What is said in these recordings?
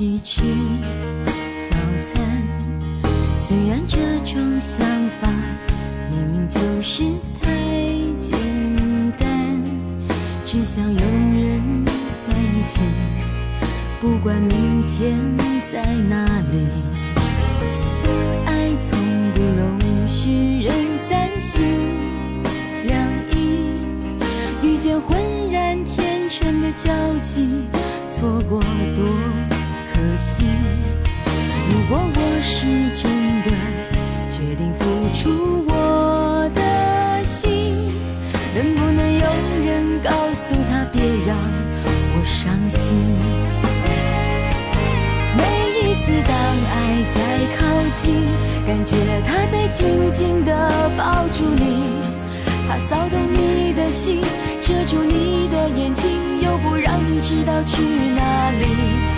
一起吃早餐，虽然这种想法明明就是太简单，只想有人在一起，不管明天在哪里。爱从不容许人三心两意，遇见浑然天成的交集，错过。是真的，决定付出我的心，能不能有人告诉他，别让我伤心？每一次当爱在靠近，感觉他在紧紧地抱住你，他骚动你的心，遮住你的眼睛，又不让你知道去哪里。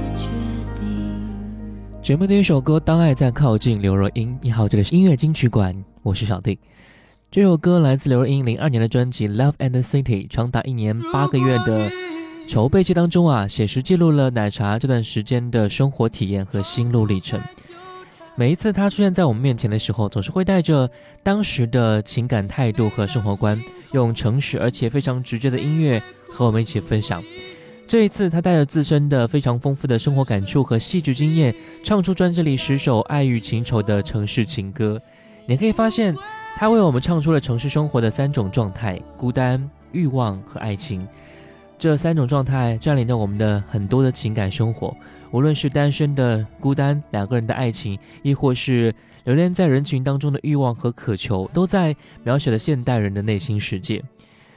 节目的一首歌《当爱在靠近》，刘若英。你好，这里是音乐金曲馆，我是小弟。这首歌来自刘若英零二年的专辑《Love and City》，长达一年八个月的筹备期当中啊，写实记录了奶茶这段时间的生活体验和心路历程。每一次她出现在我们面前的时候，总是会带着当时的情感态度和生活观，用诚实而且非常直接的音乐和我们一起分享。这一次，他带着自身的非常丰富的生活感触和戏剧经验，唱出专辑里十首爱与情仇的城市情歌。你可以发现，他为我们唱出了城市生活的三种状态：孤单、欲望和爱情。这三种状态占领着我们的很多的情感生活，无论是单身的孤单，两个人的爱情，亦或是流连在人群当中的欲望和渴求，都在描写了现代人的内心世界。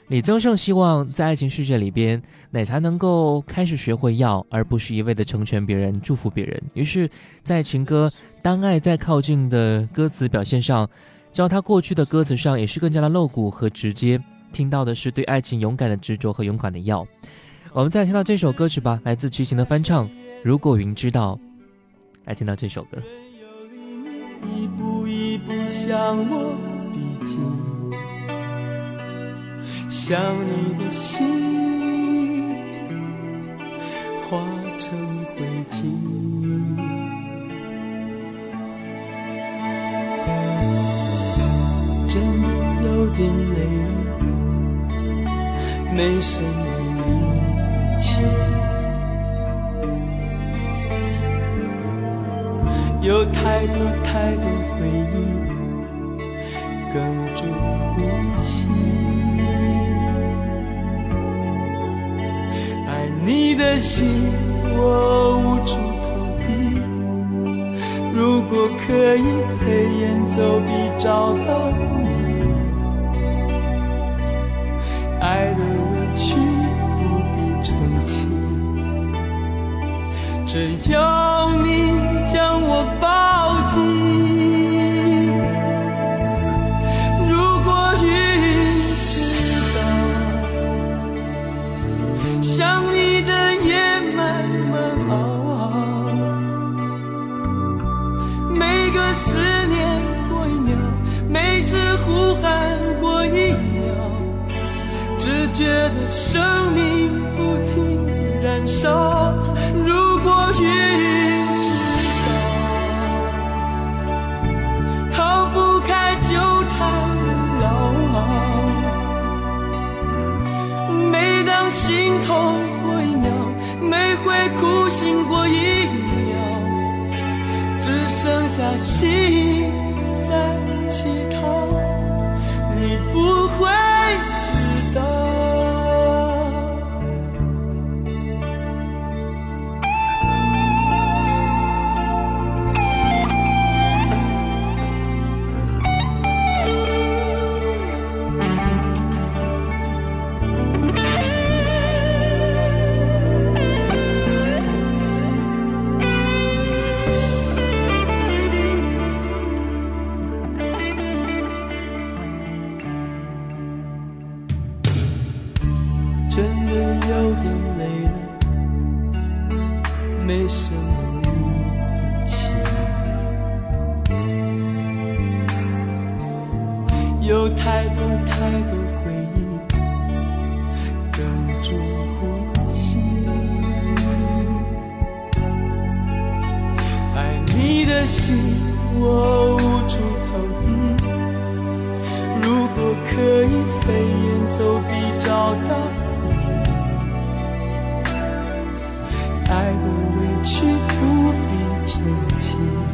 李宗盛希望在爱情世界里边，奶茶能够开始学会要，而不是一味的成全别人、祝福别人。于是，在情歌《当爱在靠近》的歌词表现上，只要他过去的歌词上也是更加的露骨和直接，听到的是对爱情勇敢的执着和勇敢的要。我们再听到这首歌曲吧，来自齐秦的翻唱《如果云知道》，来听到这首歌。想你的心化成灰烬，真有点累了，没什么力气，有太多太多回忆哽住呼吸。你的心，我无处投递。如果可以飞檐走壁找到你，爱的委屈不必澄清，只要你将我抱紧。觉得生命不停燃烧，如果云知道，逃不开纠缠牢。每当心痛过一秒，每回哭醒过一秒，只剩下心在乞讨。爱的委屈不必澄清。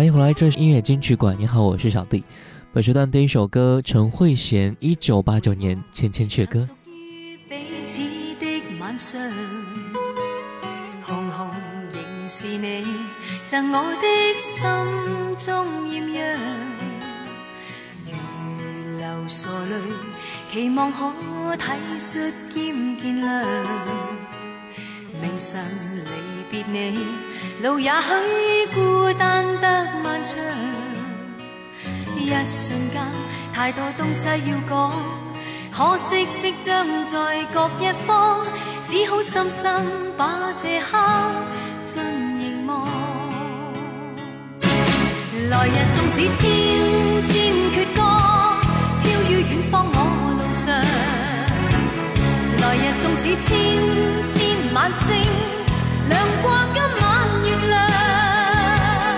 欢迎回来这是音乐金曲馆你好我是小弟本时段第一首歌陈慧娴一九八九年千千阙歌红红仍是你赠我的心中艳阳如流傻泪期望可体恤兼见谅明晨离别你，路也许孤单得漫长。一瞬间，太多东西要讲，可惜即将在各一方，只好深深把这刻尽凝望。来日纵使千千阙歌，飘于远方我路上。来日纵使千千晚星。亮过今晚月亮，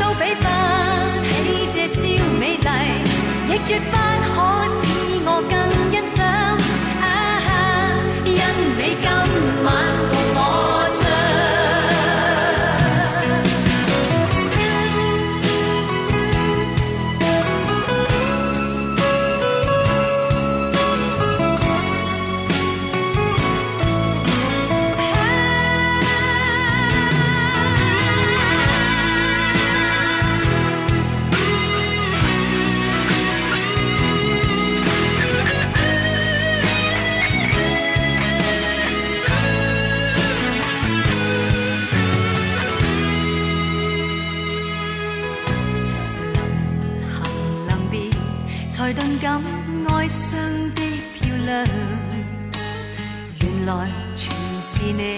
都比不起这宵美丽，亦绝不。感爱上的漂亮，原来全是你。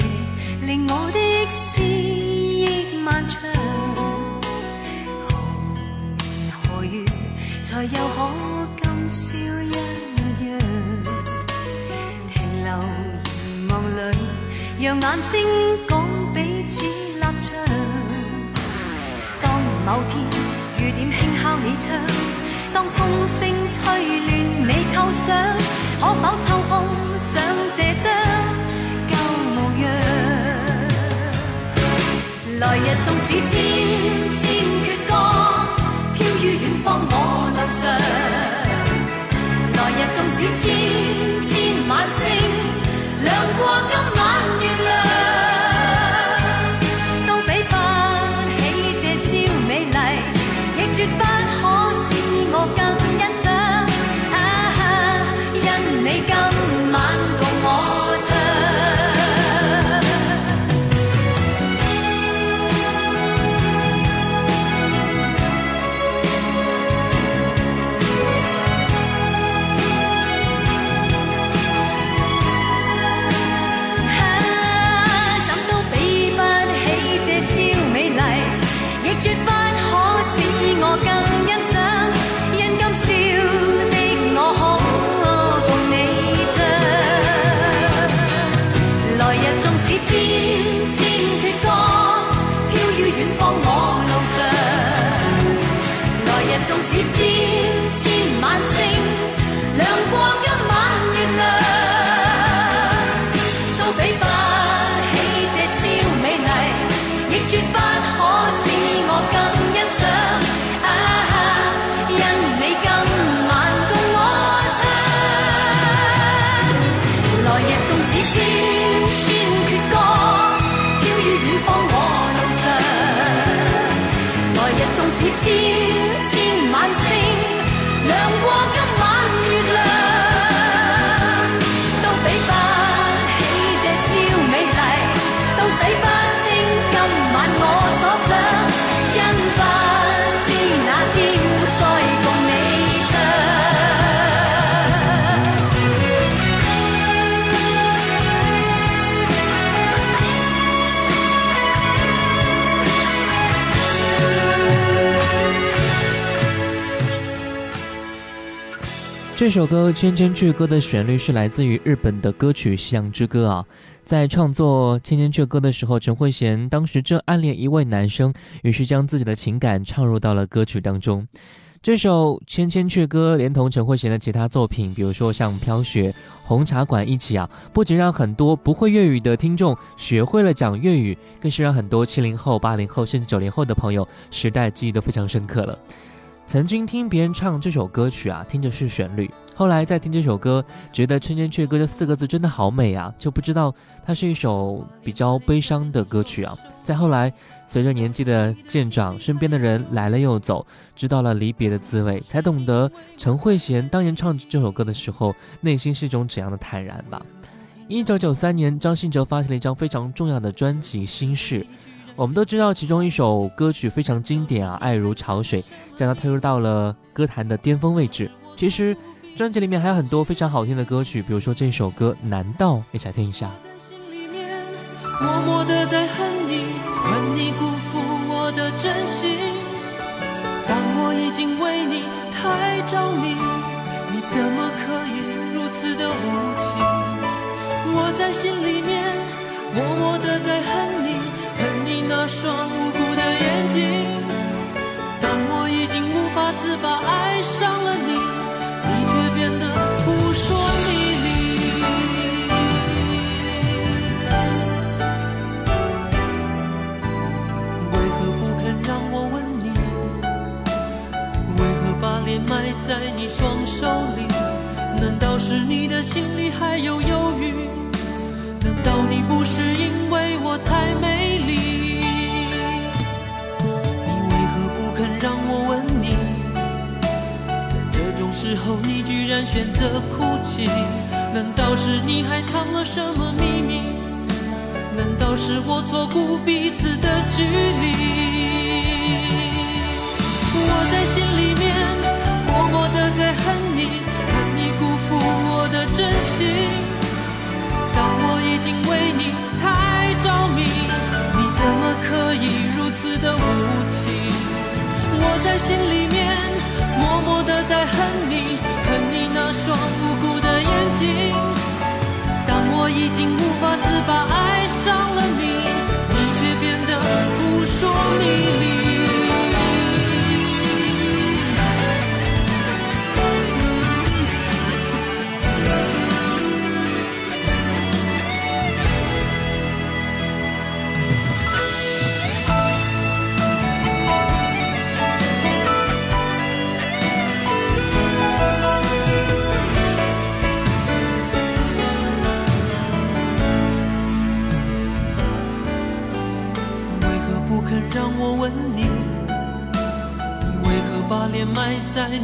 Now 这首歌《千千阙歌》的旋律是来自于日本的歌曲《夕阳之歌》啊，在创作《千千阙歌》的时候，陈慧娴当时正暗恋一位男生，于是将自己的情感唱入到了歌曲当中。这首《千千阙歌》连同陈慧娴的其他作品，比如说像《飘雪》《红茶馆》一起啊，不仅让很多不会粤语的听众学会了讲粤语，更是让很多七零后、八零后甚至九零后的朋友时代记忆都非常深刻了。曾经听别人唱这首歌曲啊，听着是旋律。后来再听这首歌，觉得“春千阙歌”这四个字真的好美啊，就不知道它是一首比较悲伤的歌曲啊。再后来，随着年纪的渐长，身边的人来了又走，知道了离别的滋味，才懂得陈慧娴当年唱这首歌的时候，内心是一种怎样的坦然吧。一九九三年，张信哲发行了一张非常重要的专辑《心事》。我们都知道其中一首歌曲非常经典啊爱如潮水将它推入到了歌坛的巅峰位置其实专辑里面还有很多非常好听的歌曲比如说这首歌难道你想听一下心里面默默的在恨你恨你辜负我的真心当我已经为你太着迷你怎么可以如此的无情我在心里面默默的在恨你。那双无辜的眼睛，当我已经无法自拔爱上了你，你却变得不说理你为何不肯让我吻你？为何把脸埋在你双手里？难道是你的心里还有犹豫？选择哭泣，难道是你还藏了什么秘密？难道是我错估彼此的距离？我在心里面默默的在恨你，恨你辜负我的真心。当我已经为你太着迷，你怎么可以如此的无情？我在心里面默默的在恨你。那双无辜的眼睛，当我已经无法自拔爱上了你，你却变得扑朔迷离。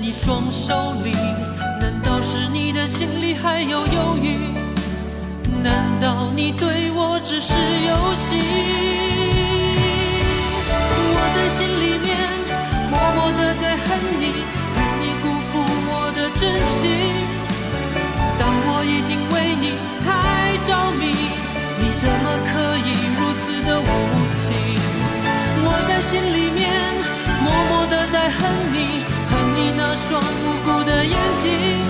你双手里，难道是你的心里还有犹豫？难道你对我只是游戏？我在心里面默默的在恨你，恨你辜负我的真心。当我已经为你太着迷，你怎么可以如此的无情？我在心里面默默的在恨你。你那双无辜的眼睛，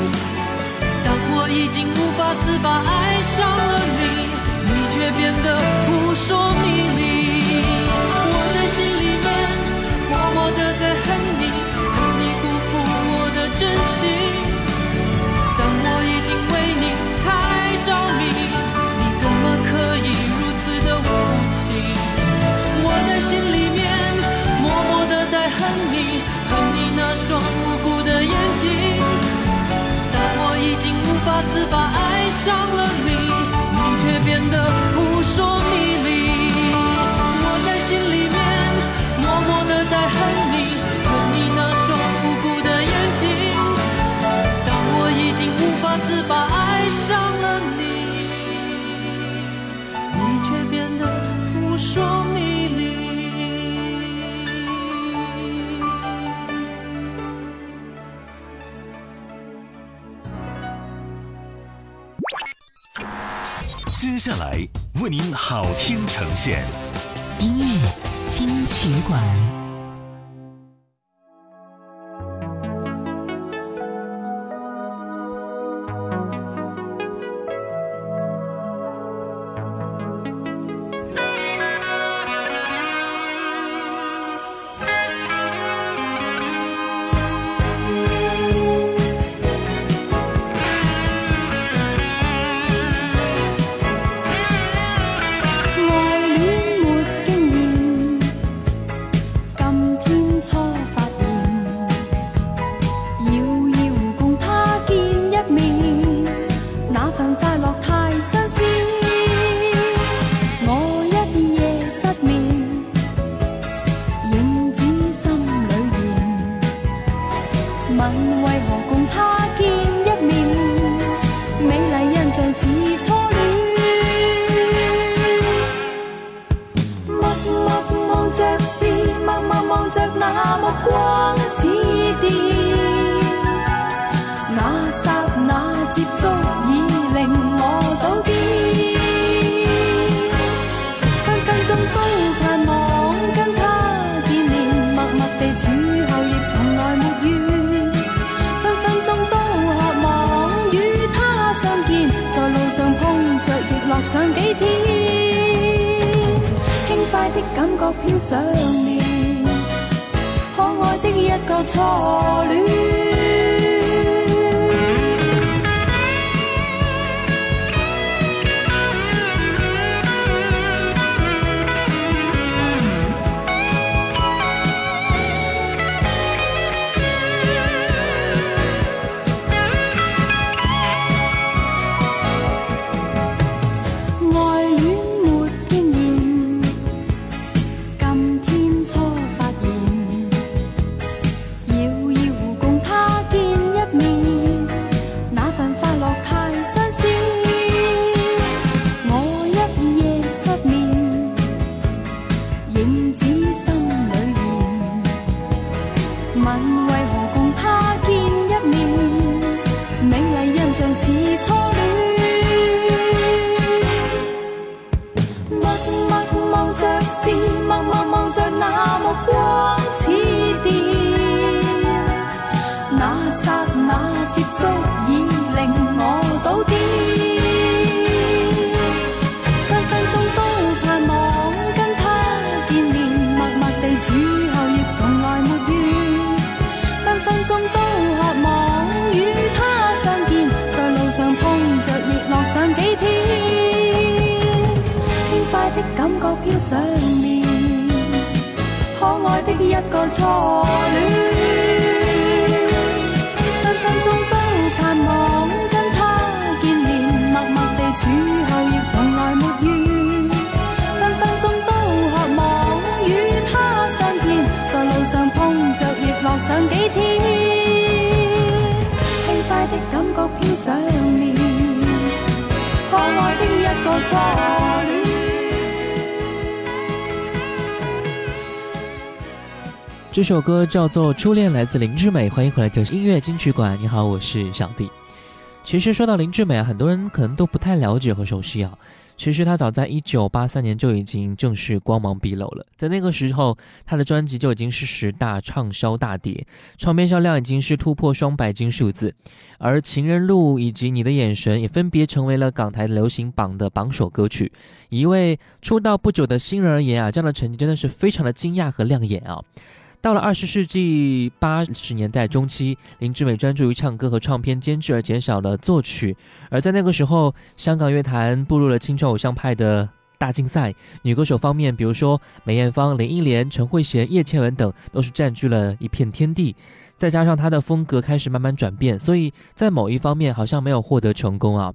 当我已经无法自拔爱上了你，你却变得扑朔迷离。我在心里面默默的在恨你，恨你辜负我的真心。当我已经为你太着迷，你怎么可以如此的无情？我在心里面默默的在恨你。一双无辜的眼睛，但我已经无法自拔爱上了你，你却变得。接下来为您好听呈现，音乐金曲馆。感觉飘上面，可爱的一个初恋，分分钟都盼望跟他见面，默默地处后亦从来没怨，分分钟都渴望与他相见，在路上碰着亦乐上几天，轻快的感觉飘上面，可爱的一个初恋。这首歌叫做《初恋》，来自林志美。欢迎回来，这里是音乐金曲馆。你好，我是小弟。其实说到林志美啊，很多人可能都不太了解和熟悉啊。其实他早在一九八三年就已经正式光芒毕露了。在那个时候，他的专辑就已经是十大畅销大碟，唱片销量已经是突破双百金数字。而《情人路》以及《你的眼神》也分别成为了港台流行榜的榜首歌曲。一位出道不久的新人而言啊，这样的成绩真的是非常的惊讶和亮眼啊。到了二十世纪八十年代中期，林志美专注于唱歌和唱片监制，而减少了作曲。而在那个时候，香港乐坛步入了青春偶像派的大竞赛，女歌手方面，比如说梅艳芳、林忆莲、陈慧娴、叶倩文等，都是占据了一片天地。再加上他的风格开始慢慢转变，所以在某一方面好像没有获得成功啊。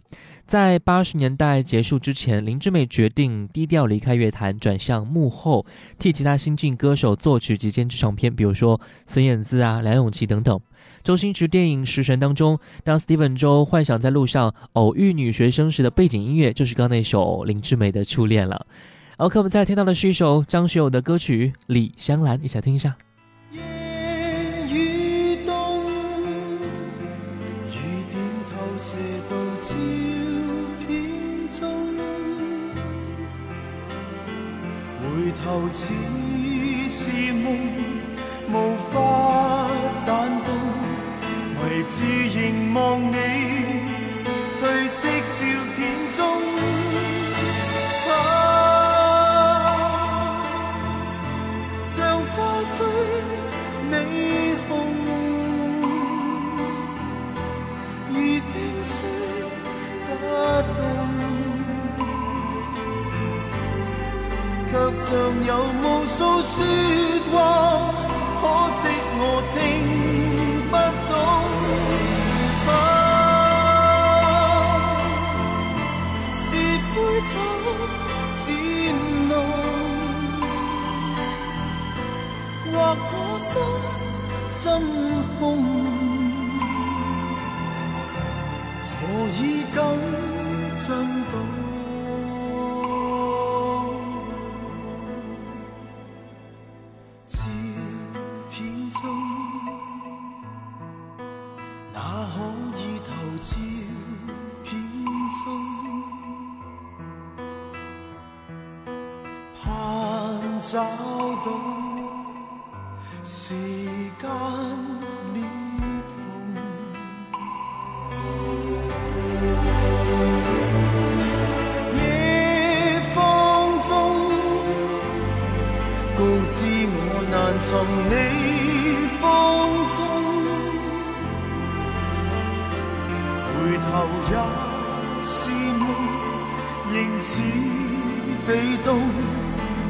在八十年代结束之前，林志美决定低调离开乐坛，转向幕后，替其他新晋歌手作曲及监制唱片，比如说孙燕姿啊、梁咏琪等等。周星驰电影《食神》当中，当 Steven 周幻想在路上偶遇女学生时的背景音乐，就是刚那首林志美的《初恋》了。OK，我们再听到的是一首张学友的歌曲《李香兰》，一起来听一下。回头似是梦，无法弹动，唯独凝望你。尚有无数说话，可惜我听不懂。啊，是杯酒渐浓，或我心真空，何以感？寻你芳踪，回头也是梦，仍似被动，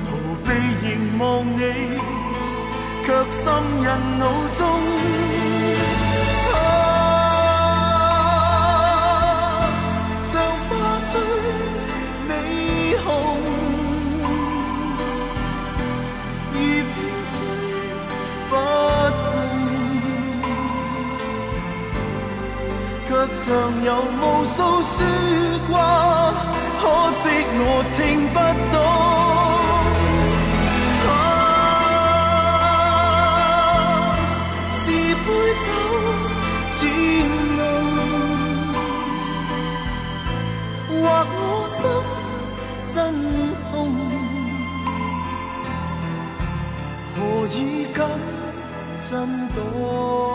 逃避凝望你，却深印脑中。尚有无数说话，可惜我听不到。是杯酒渐浓，或我心真空，何以感震动？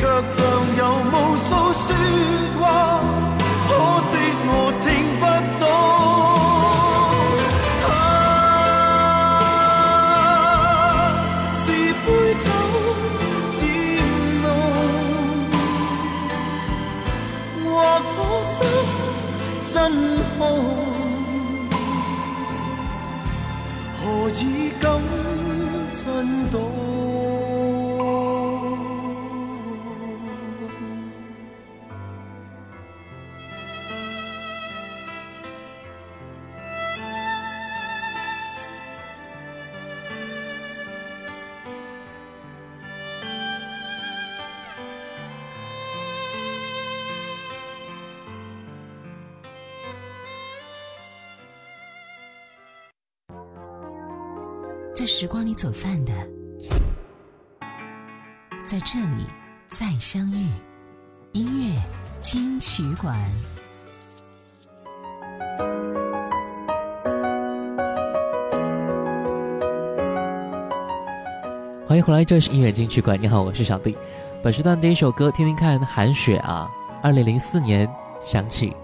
cooked 走散的，在这里再相遇。音乐金曲馆，欢迎回来，这是音乐金曲馆。你好，我是小弟。本时段第一首歌，听听看，《寒雪》啊，二零零四年响起。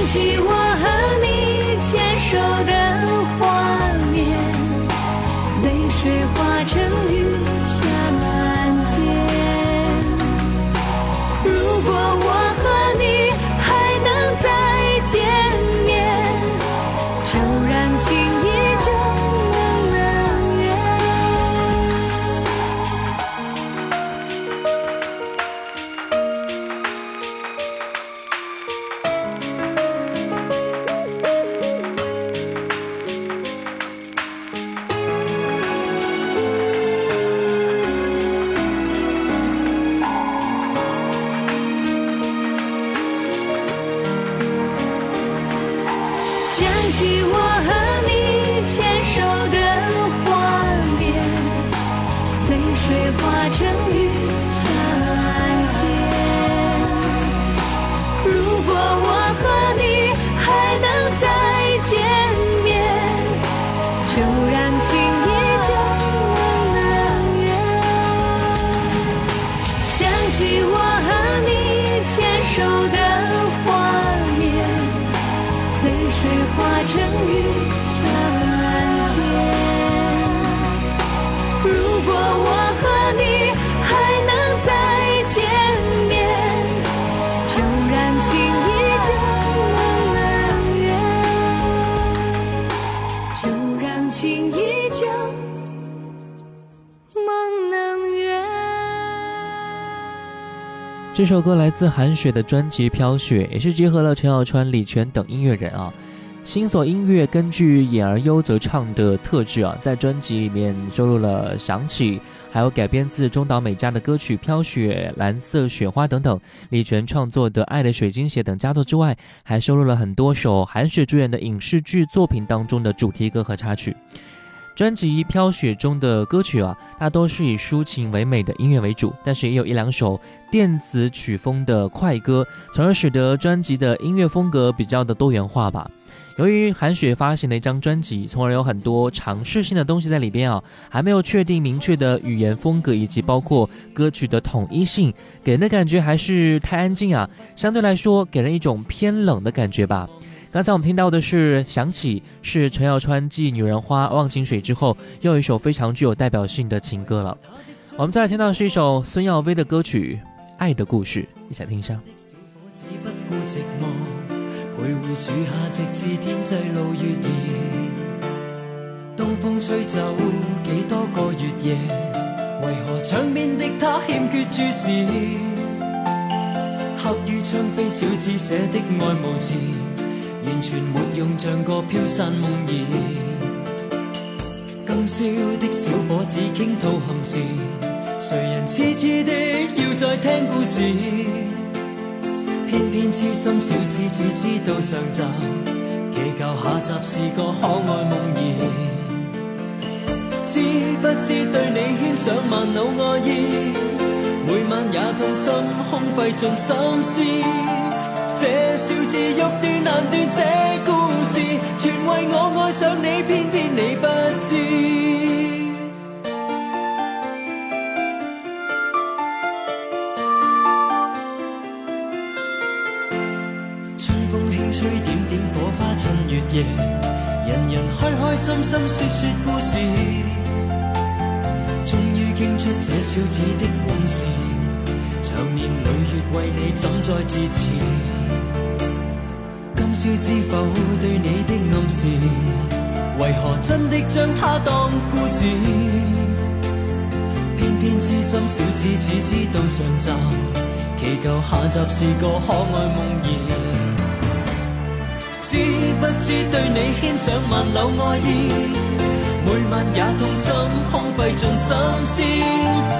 想起我和你牵手的画面，泪水化成。记，我和你牵手的画面，泪水化成雨。这首歌来自韩雪的专辑《飘雪》，也是结合了陈小川、李泉等音乐人啊。新索音乐根据演而优则唱的特质啊，在专辑里面收录了《想起》，还有改编自中岛美嘉的歌曲《飘雪》、《蓝色雪花》等等。李泉创作的《爱的水晶鞋》等佳作之外，还收录了很多首韩雪主演的影视剧作品当中的主题歌和插曲。专辑《飘雪》中的歌曲啊，大多是以抒情唯美的音乐为主，但是也有一两首电子曲风的快歌，从而使得专辑的音乐风格比较的多元化吧。由于韩雪发行的一张专辑，从而有很多尝试性的东西在里边啊，还没有确定明确的语言风格以及包括歌曲的统一性，给人的感觉还是太安静啊，相对来说给人一种偏冷的感觉吧。刚才我们听到的是《想起》，是陈耀川继《女人花》《忘情水》之后又一首非常具有代表性的情歌了。我们再来听到是一首孙耀威的歌曲《爱的故事》，一起来听一下。徘徊树下，直至天际露月夜。东风吹走几多个月夜，为何窗边的他欠缺注视？黑于窗扉，小子写的爱无字。完全没用，像个飘散梦儿。今宵的小伙子倾吐憾事，谁人痴痴的要再听故事？偏偏痴心小子只知道上集，祈求下集是个可爱梦儿。知不知对你牵上万缕爱意？每晚也痛心，空费尽心思。这笑字欲断难断，这故事全为我爱上你，偏偏你不知。春风轻吹，点点火花衬月夜，人人开开心心说说故事。终于倾出这小子的往事，长年累月为你怎再自持？不知知否对你的暗示，为何真的将它当故事？偏偏痴心小子只知道上集，祈求下集是个可爱梦儿。知不知对你牵上万缕爱意，每晚也痛心，空费尽心思。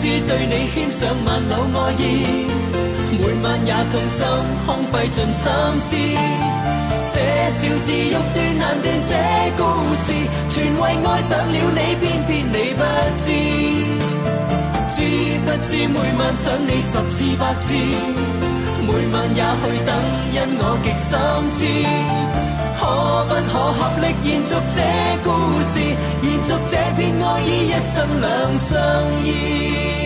知对你牵上万缕爱意，每晚也痛心，空费尽心思。这小字欲断难断，这故事全为爱上了你，偏偏你不知。知不知每晚想你十次百次，每晚也去等，因我极心痴。可不可合力延续这故事，延续这片爱意，一生两相依。